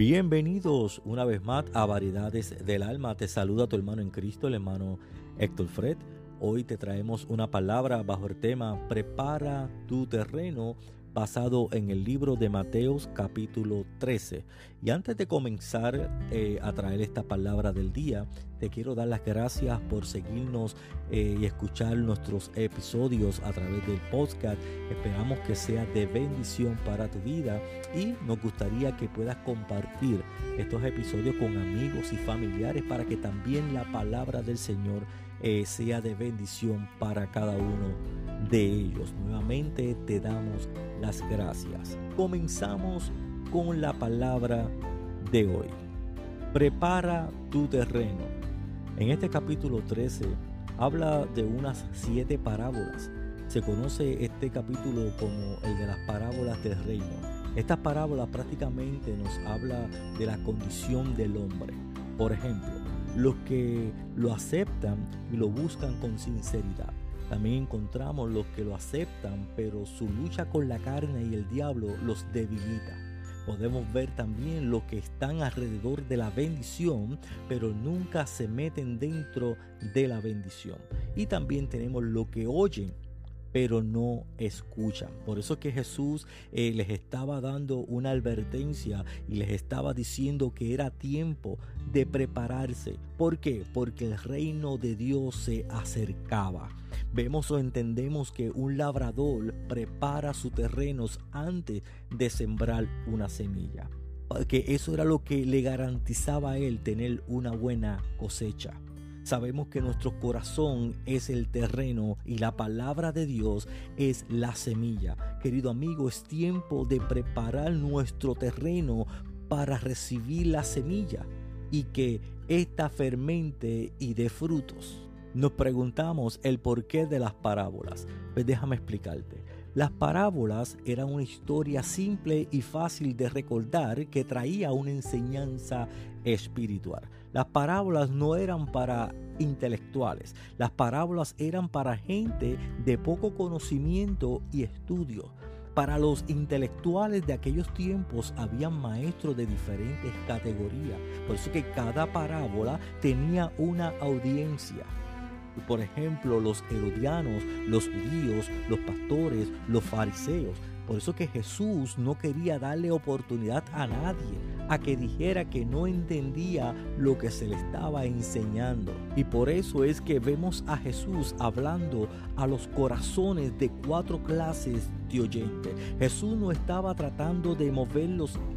Bienvenidos una vez más a Variedades del Alma. Te saluda tu hermano en Cristo, el hermano Héctor Fred. Hoy te traemos una palabra bajo el tema Prepara tu terreno basado en el libro de Mateos capítulo 13. Y antes de comenzar eh, a traer esta palabra del día, te quiero dar las gracias por seguirnos eh, y escuchar nuestros episodios a través del podcast. Esperamos que sea de bendición para tu vida y nos gustaría que puedas compartir estos episodios con amigos y familiares para que también la palabra del Señor eh, sea de bendición para cada uno de ellos. Nuevamente te damos las gracias. Comenzamos con la palabra de hoy. Prepara tu terreno. En este capítulo 13 habla de unas siete parábolas. Se conoce este capítulo como el de las parábolas del reino. Estas parábolas prácticamente nos habla de la condición del hombre. Por ejemplo, los que lo aceptan y lo buscan con sinceridad. También encontramos los que lo aceptan, pero su lucha con la carne y el diablo los debilita. Podemos ver también los que están alrededor de la bendición, pero nunca se meten dentro de la bendición. Y también tenemos lo que oyen pero no escuchan. Por eso que Jesús eh, les estaba dando una advertencia y les estaba diciendo que era tiempo de prepararse. ¿Por qué? Porque el reino de Dios se acercaba. Vemos o entendemos que un labrador prepara sus terrenos antes de sembrar una semilla. Que eso era lo que le garantizaba a él tener una buena cosecha. Sabemos que nuestro corazón es el terreno y la palabra de Dios es la semilla. Querido amigo, es tiempo de preparar nuestro terreno para recibir la semilla y que ésta fermente y dé frutos. Nos preguntamos el porqué de las parábolas. Pues déjame explicarte. Las parábolas eran una historia simple y fácil de recordar que traía una enseñanza espiritual. Las parábolas no eran para intelectuales, las parábolas eran para gente de poco conocimiento y estudio. Para los intelectuales de aquellos tiempos había maestros de diferentes categorías, por eso que cada parábola tenía una audiencia. Por ejemplo, los herodianos, los judíos, los pastores, los fariseos. Por eso que Jesús no quería darle oportunidad a nadie a que dijera que no entendía lo que se le estaba enseñando. Y por eso es que vemos a Jesús hablando a los corazones de cuatro clases de oyentes. Jesús no estaba tratando de mover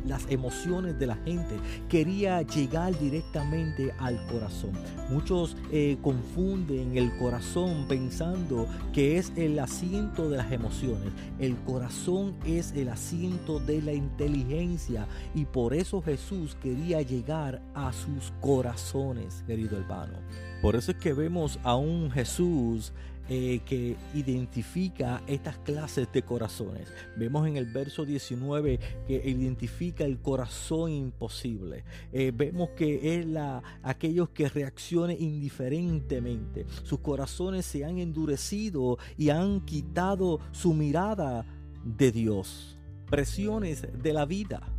las emociones de la gente, quería llegar directamente al corazón. Muchos eh, confunden el corazón pensando que es el asiento de las emociones. El corazón es el asiento de la inteligencia y por eso Jesús quería llegar a sus corazones, querido hermano. Por eso es que vemos a un Jesús eh, que identifica estas clases de corazones. Vemos en el verso 19 que identifica el corazón imposible. Eh, vemos que es la, aquellos que reaccionan indiferentemente. Sus corazones se han endurecido y han quitado su mirada de Dios. Presiones de la vida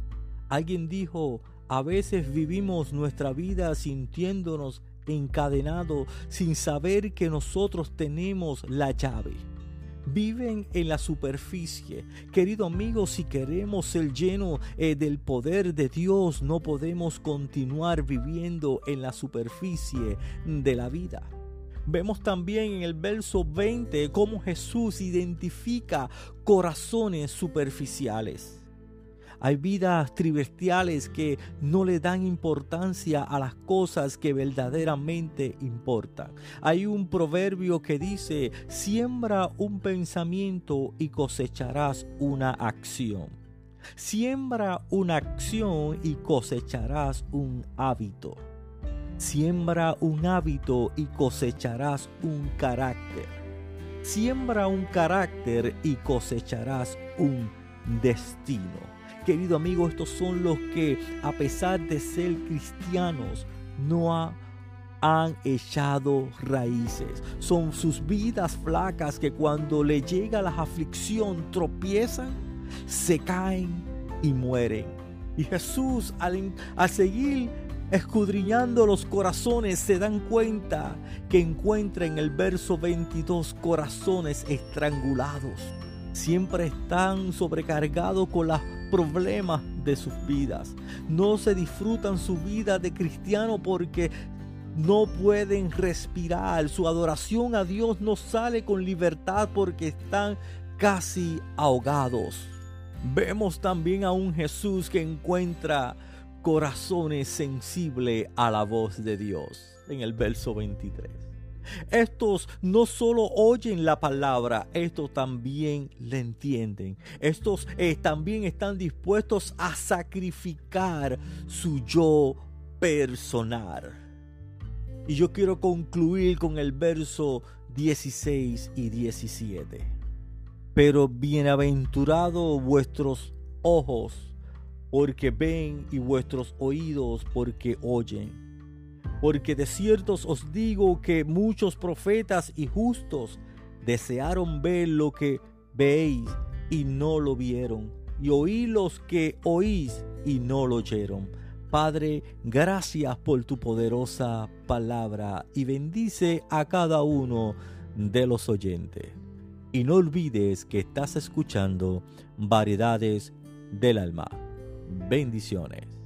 Alguien dijo, a veces vivimos nuestra vida sintiéndonos encadenados sin saber que nosotros tenemos la llave. Viven en la superficie. Querido amigo, si queremos ser llenos eh, del poder de Dios, no podemos continuar viviendo en la superficie de la vida. Vemos también en el verso 20 cómo Jesús identifica corazones superficiales. Hay vidas tribestiales que no le dan importancia a las cosas que verdaderamente importan. Hay un proverbio que dice, siembra un pensamiento y cosecharás una acción. Siembra una acción y cosecharás un hábito. Siembra un hábito y cosecharás un carácter. Siembra un carácter y cosecharás un destino. Querido amigo, estos son los que, a pesar de ser cristianos, no han echado raíces. Son sus vidas flacas que cuando le llega la aflicción tropiezan, se caen y mueren. Y Jesús al, al seguir escudriñando los corazones se dan cuenta que encuentra en el verso 22 corazones estrangulados. Siempre están sobrecargados con las problemas de sus vidas. No se disfrutan su vida de cristiano porque no pueden respirar. Su adoración a Dios no sale con libertad porque están casi ahogados. Vemos también a un Jesús que encuentra corazones sensibles a la voz de Dios en el verso 23. Estos no solo oyen la palabra, estos también la entienden. Estos eh, también están dispuestos a sacrificar su yo personal. Y yo quiero concluir con el verso 16 y 17. Pero bienaventurados vuestros ojos porque ven y vuestros oídos porque oyen porque de cierto os digo que muchos profetas y justos desearon ver lo que veis y no lo vieron, y oí los que oís y no lo oyeron. Padre, gracias por tu poderosa palabra y bendice a cada uno de los oyentes. Y no olvides que estás escuchando Variedades del Alma. Bendiciones.